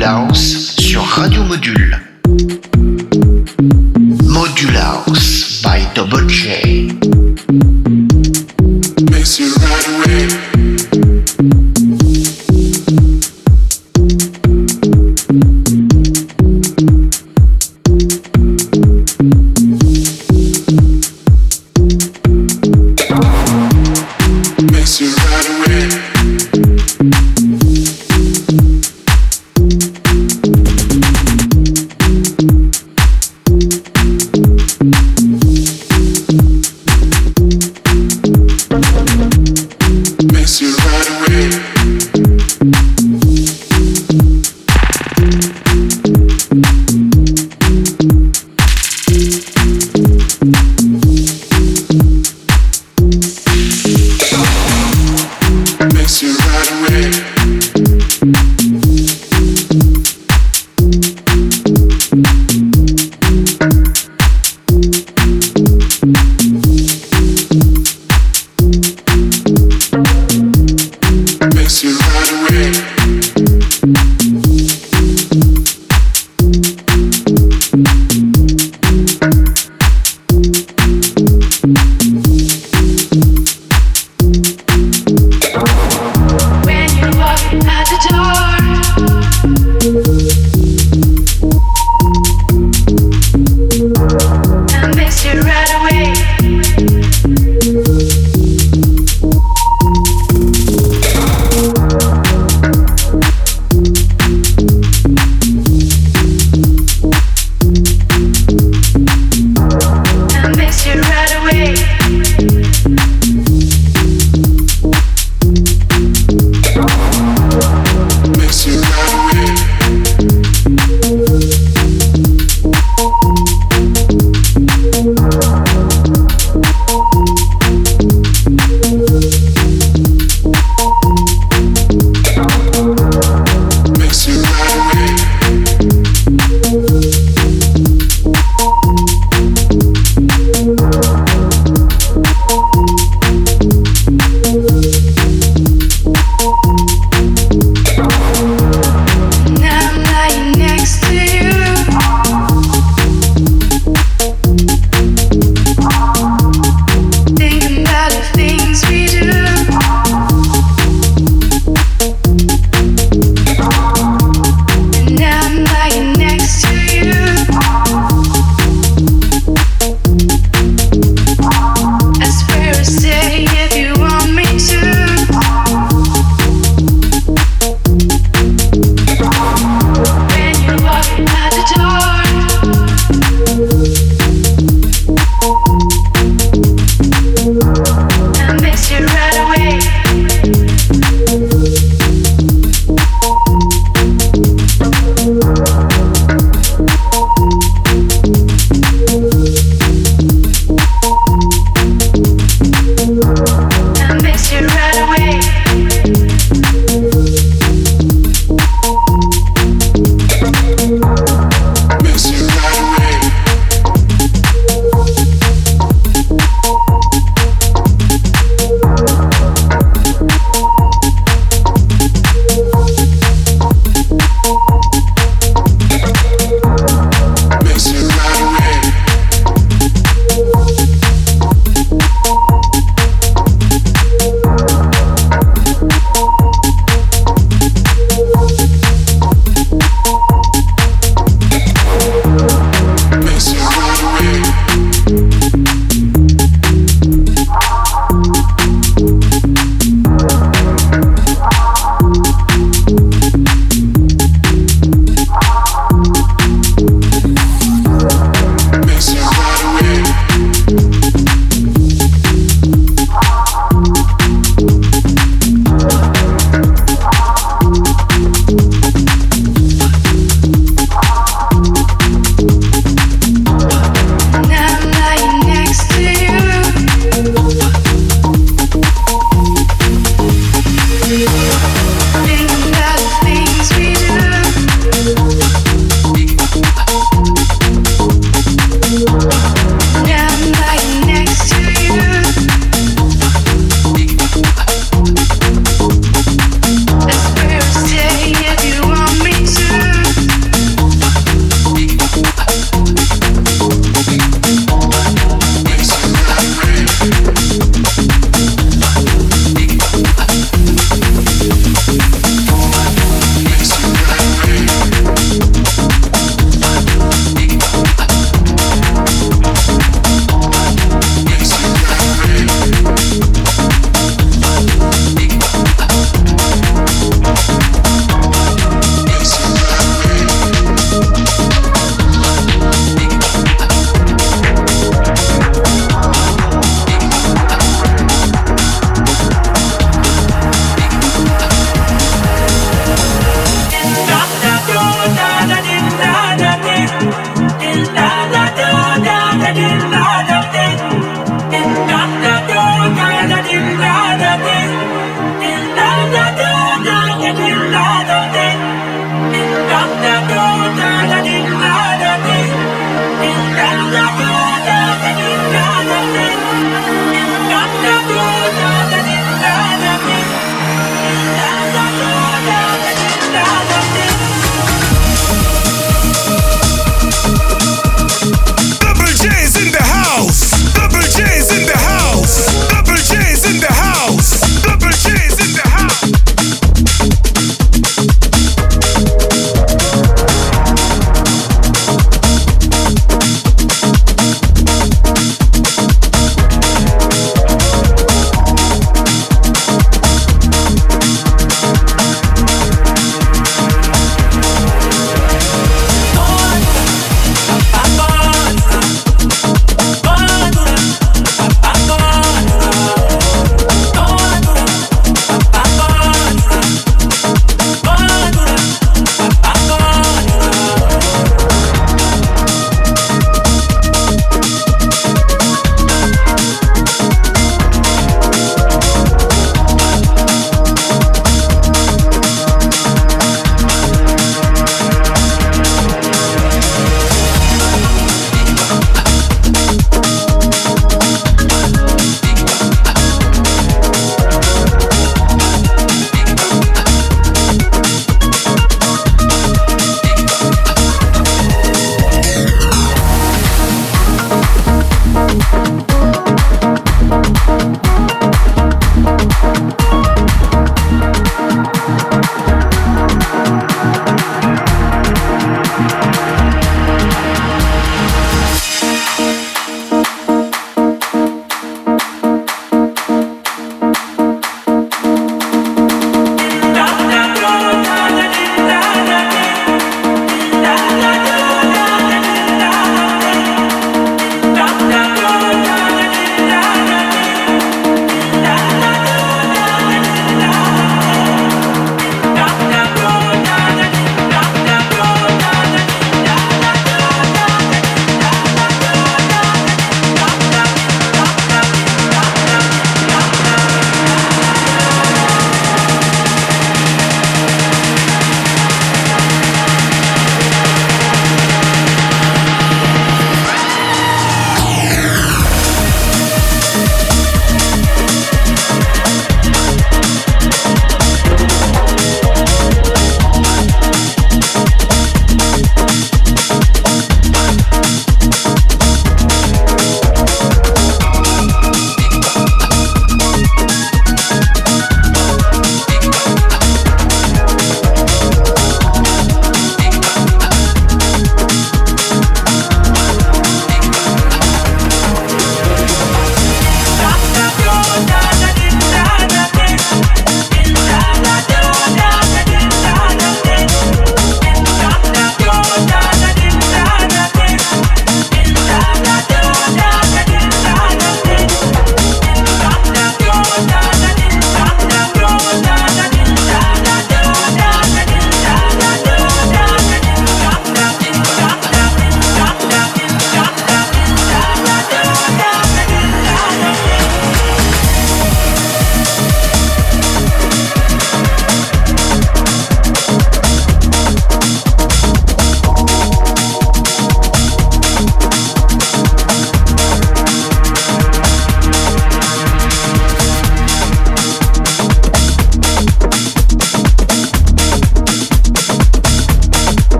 Modulhouse sur Radio Module. Modulhouse by Double J.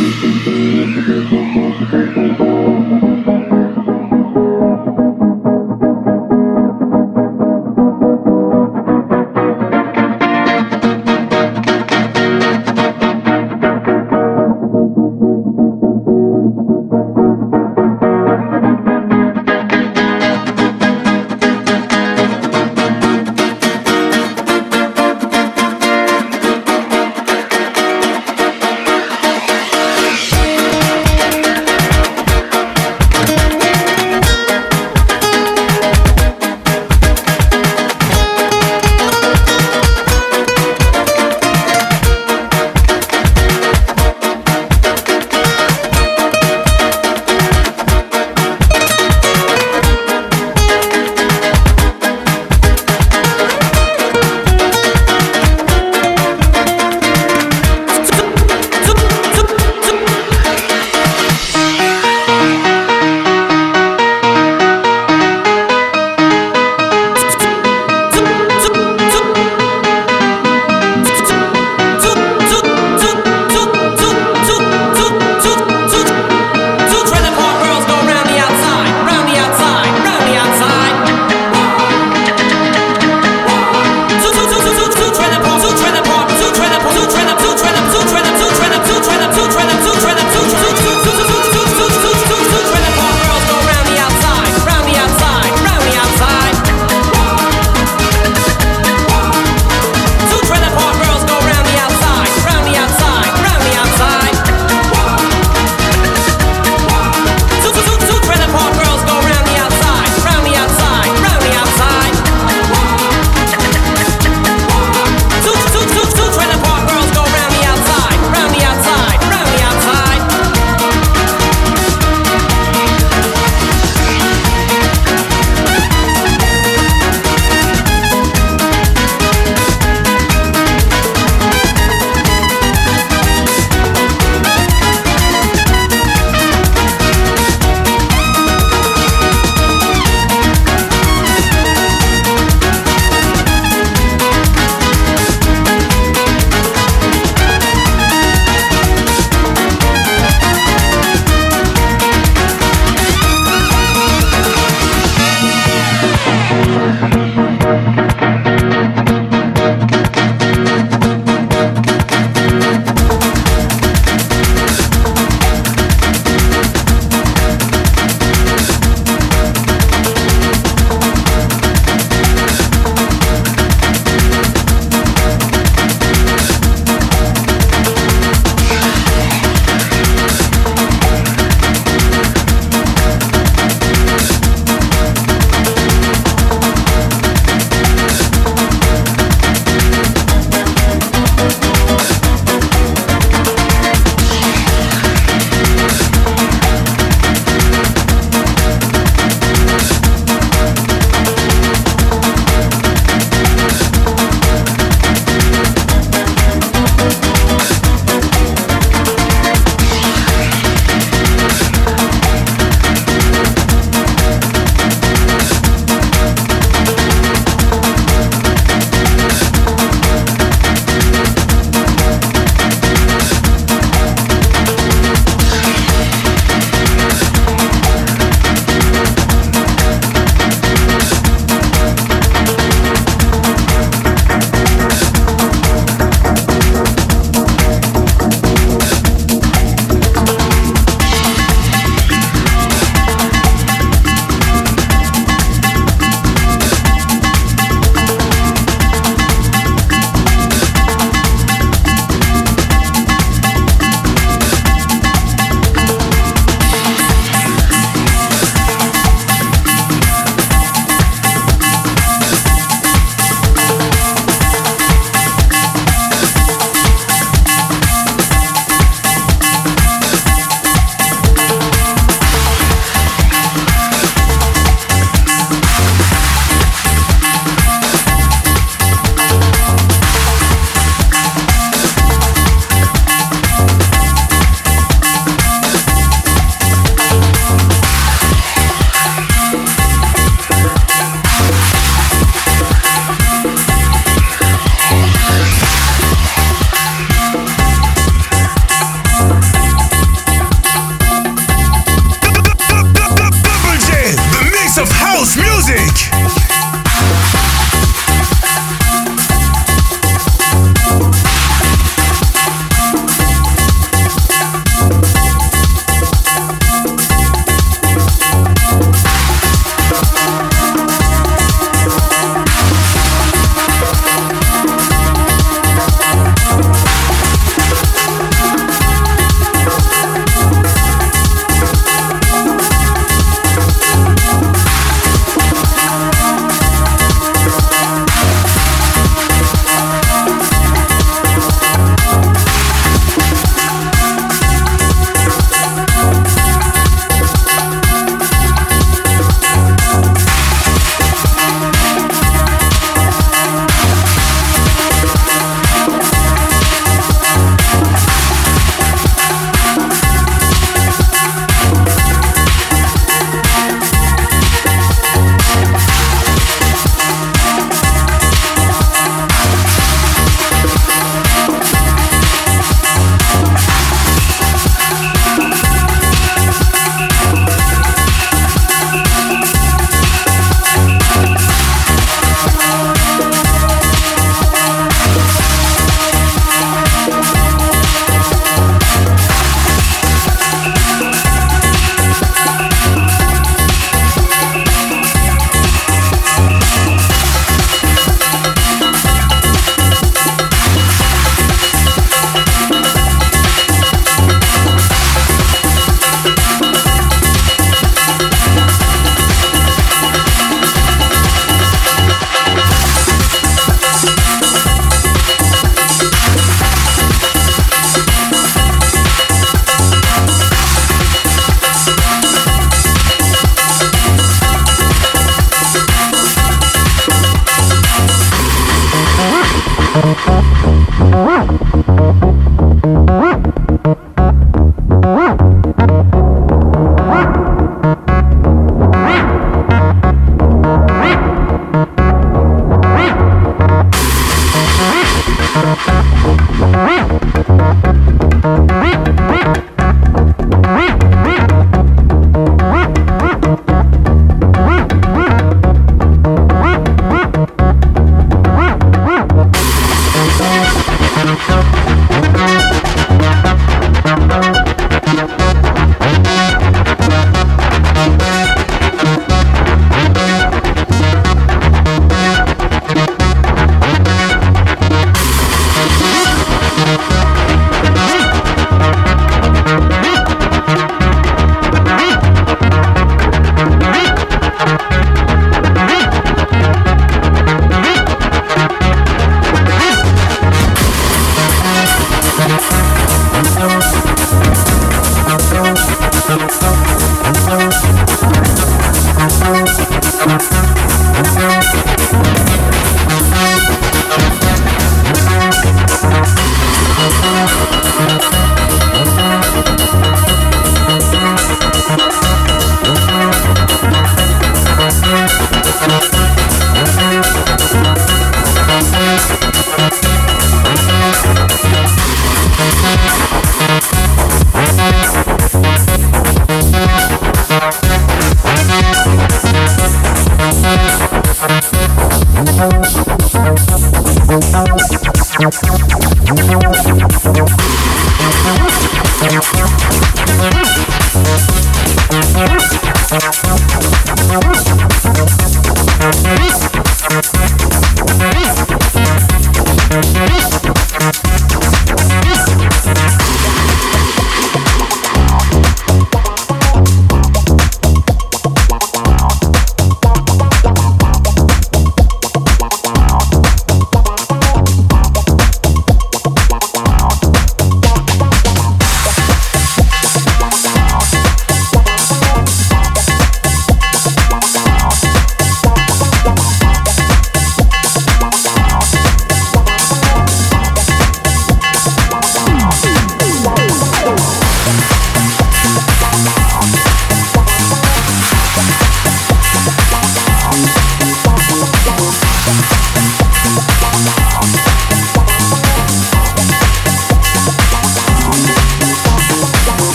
Thank you.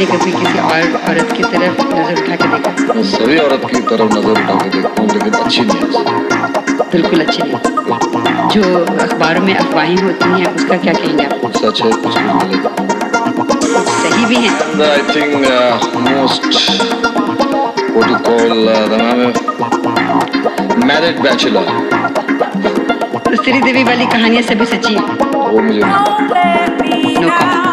आपने कभी किसी और औरत की तरफ़ नज़र उठा के देखा। मैं सभी औरत की तरफ़ नज़र उठा के देखता हूँ लेकिन अच्छी नहीं बिल्कुल अच्छी नहीं। जो अखबारों में अफवाहें होती हैं उसका क्या कहेंगे आप? सच है कुछ भी सही भी हैं। I think most what you call uh, the नाम है मैरिड बैचलर तो श्री देवी वाली कहानियाँ सभी सच्ची हैं। वो मुझे नहीं no comment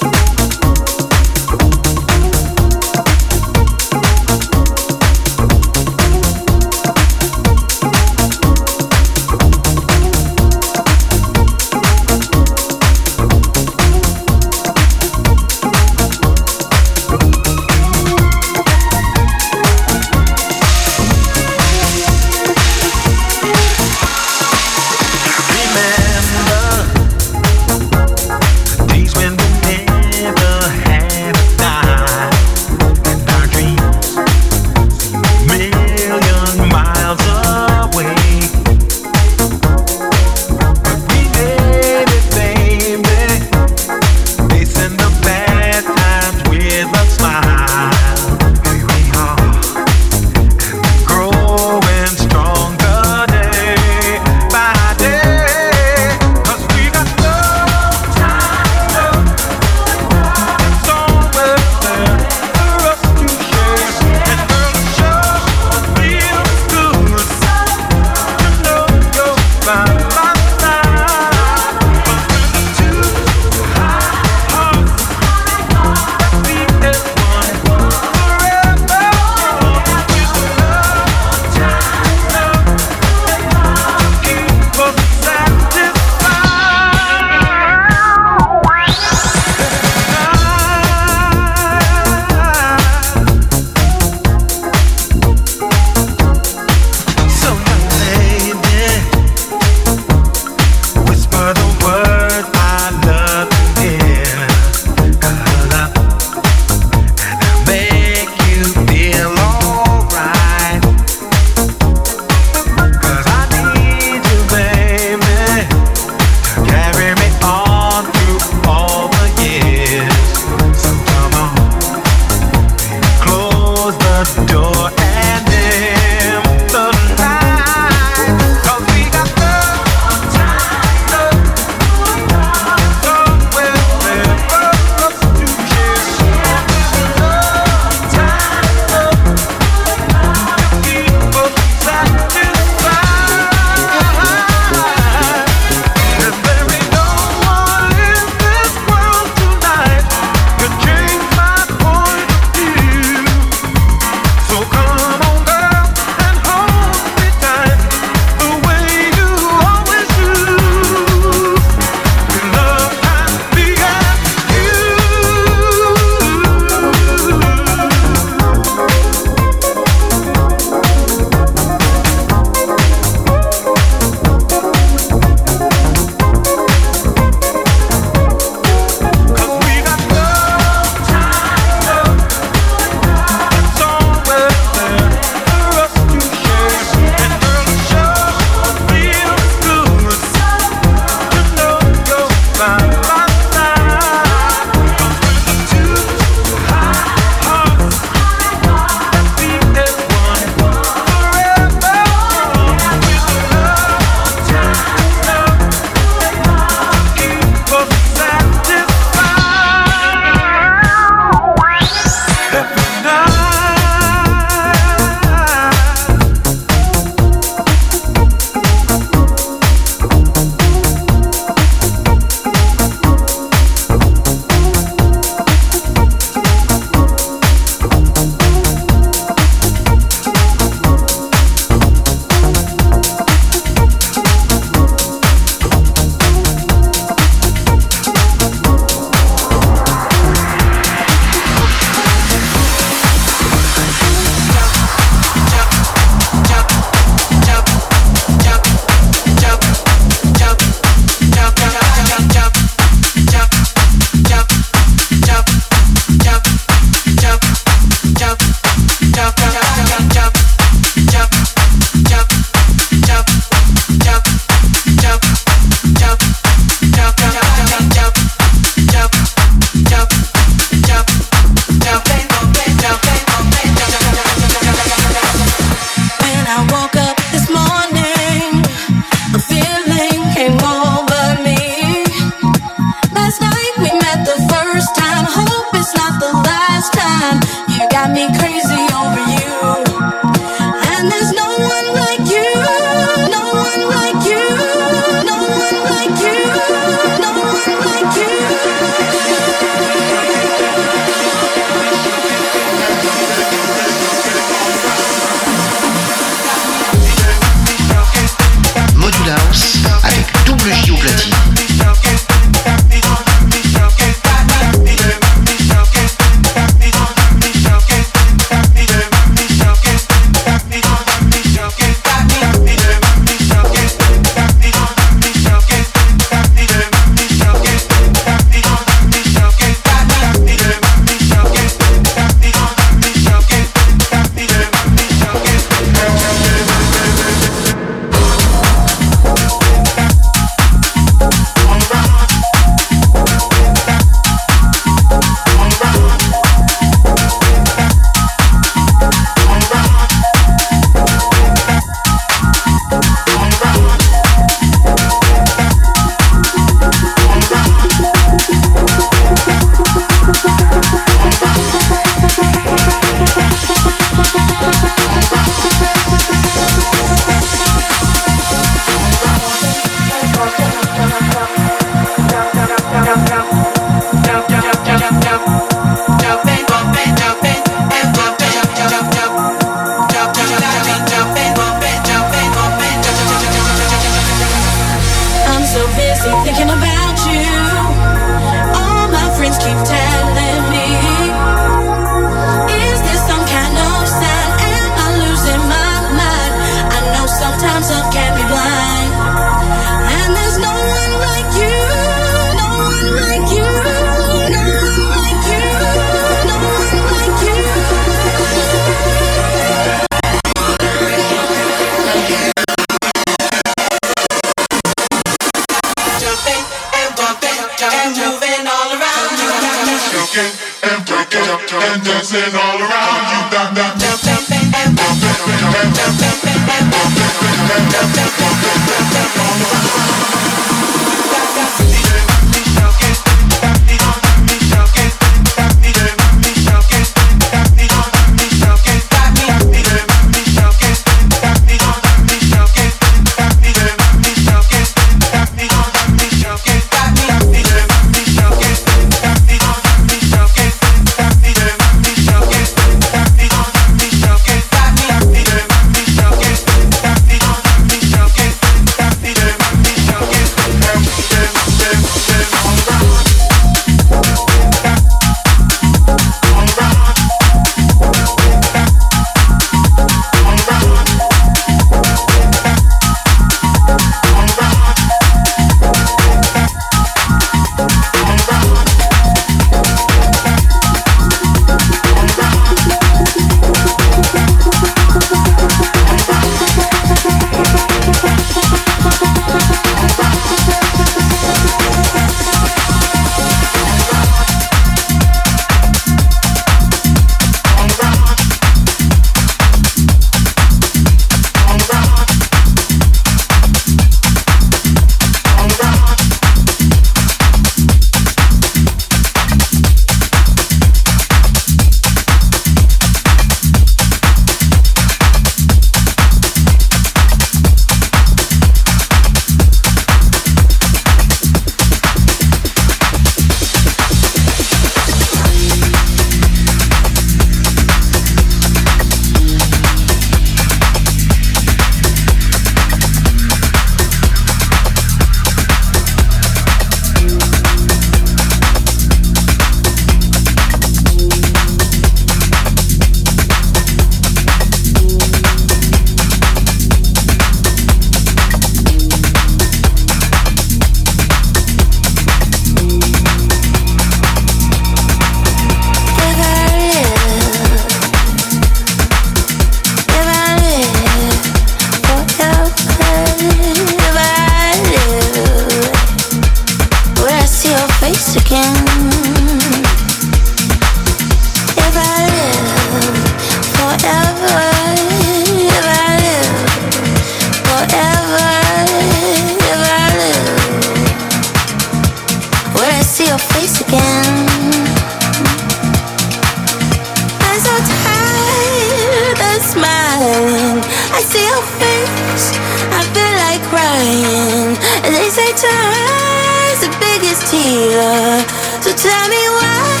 face. I feel like crying. They say time's the biggest healer. So tell me why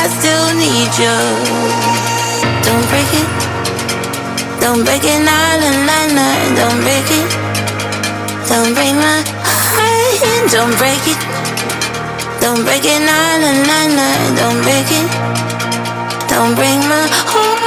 I still need you. Don't break it. Don't break it, nah, nah, nah, nah. Don't break it. Don't break my heart. Don't break it. Don't break it, nah, nah, nah, nah. Don't break it. Don't break my heart.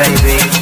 Baby.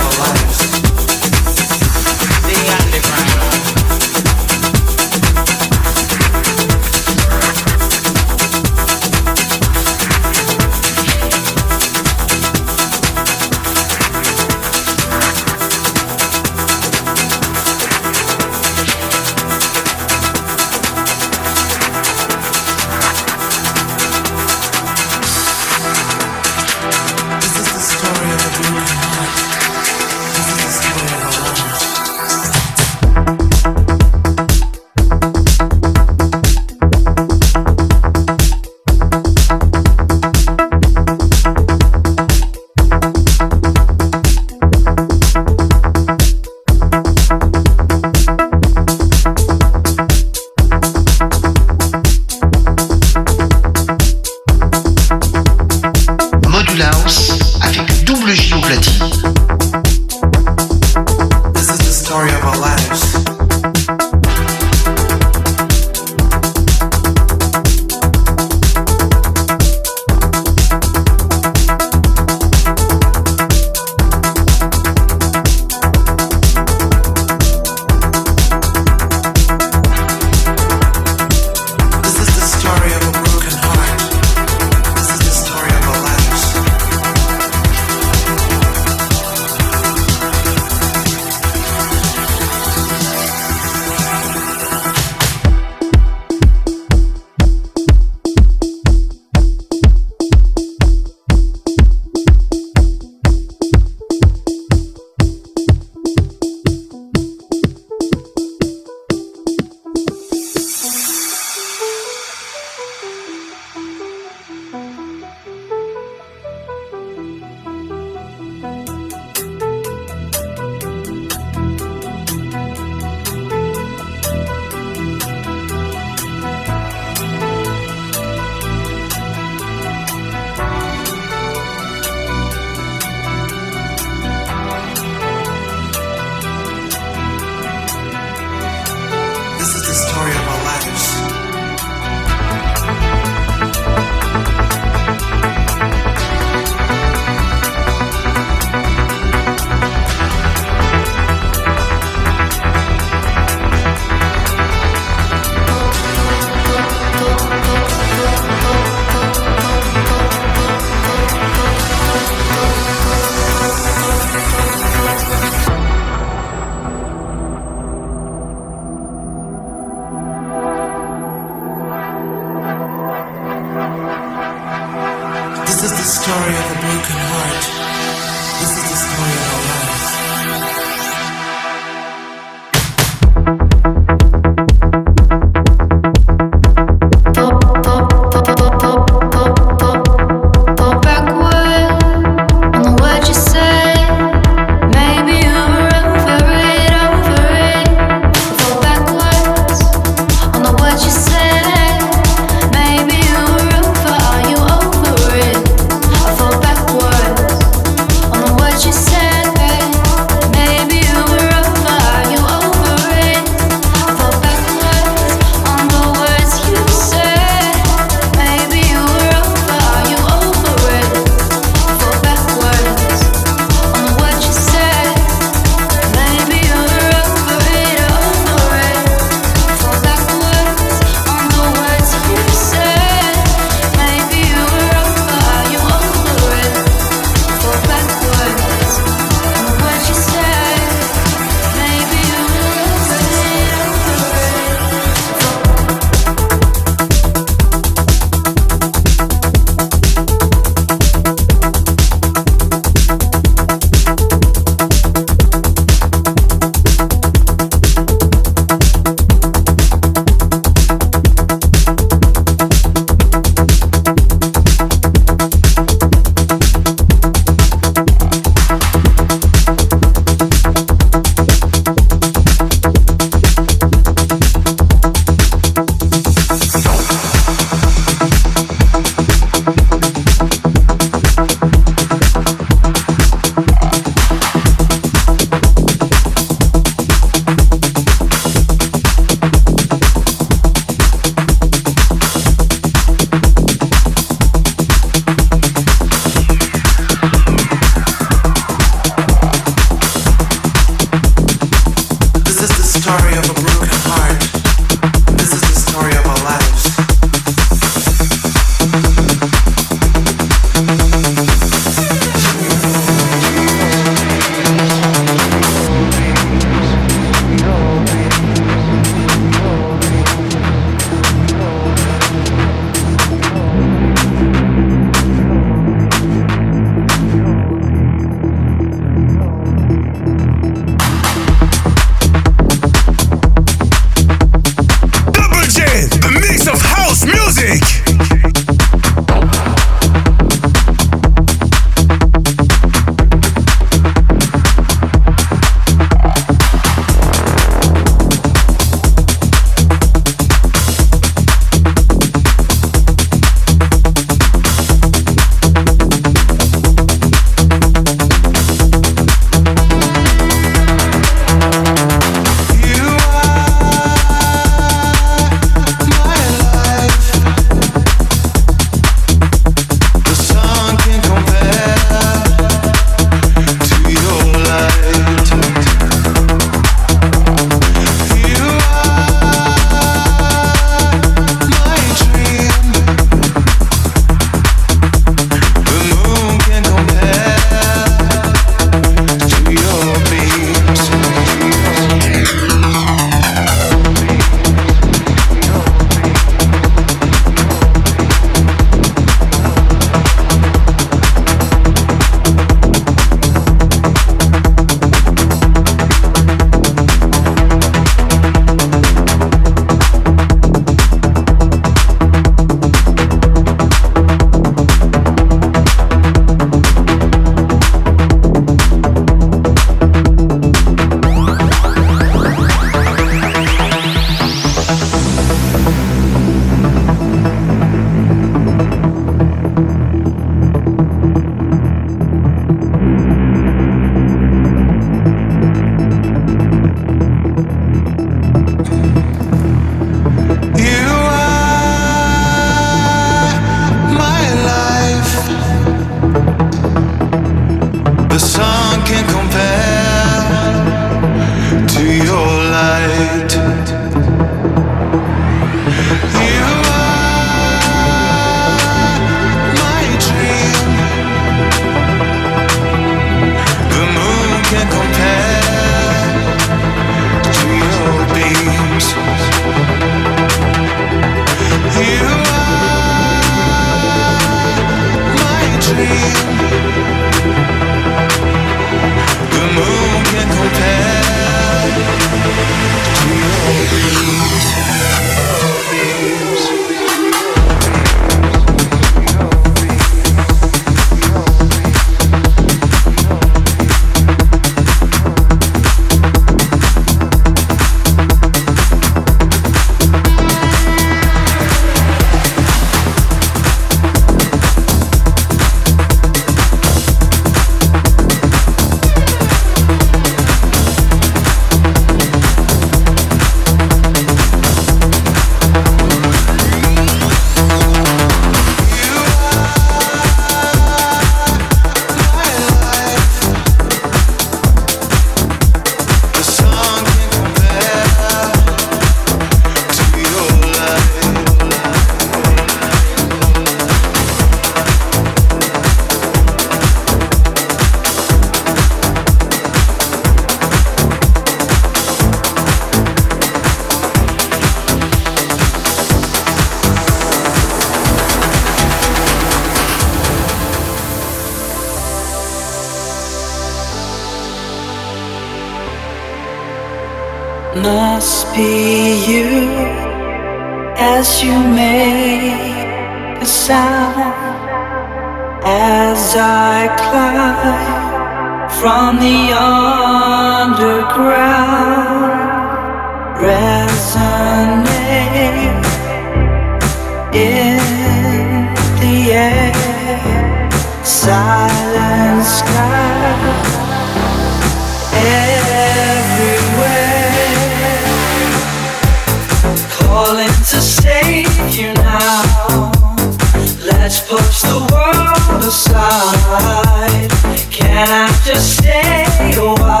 just stay a while.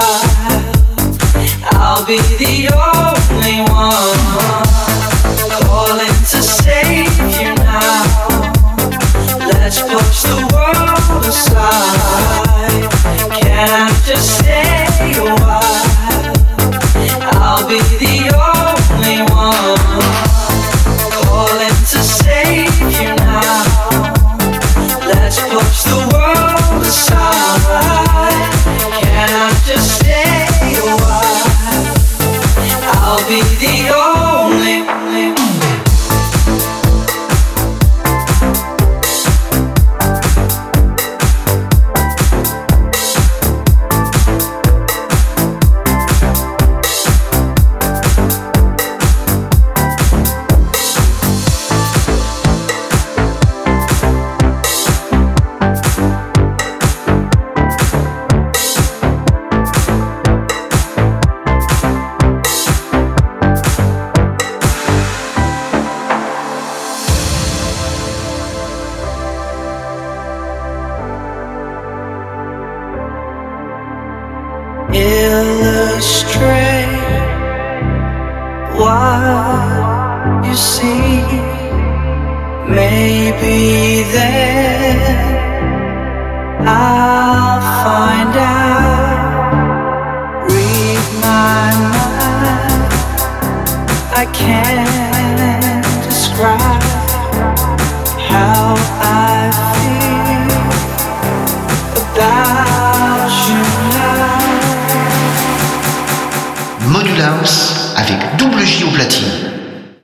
I'll be the only one calling to save you now. Let's push the world aside. Can just?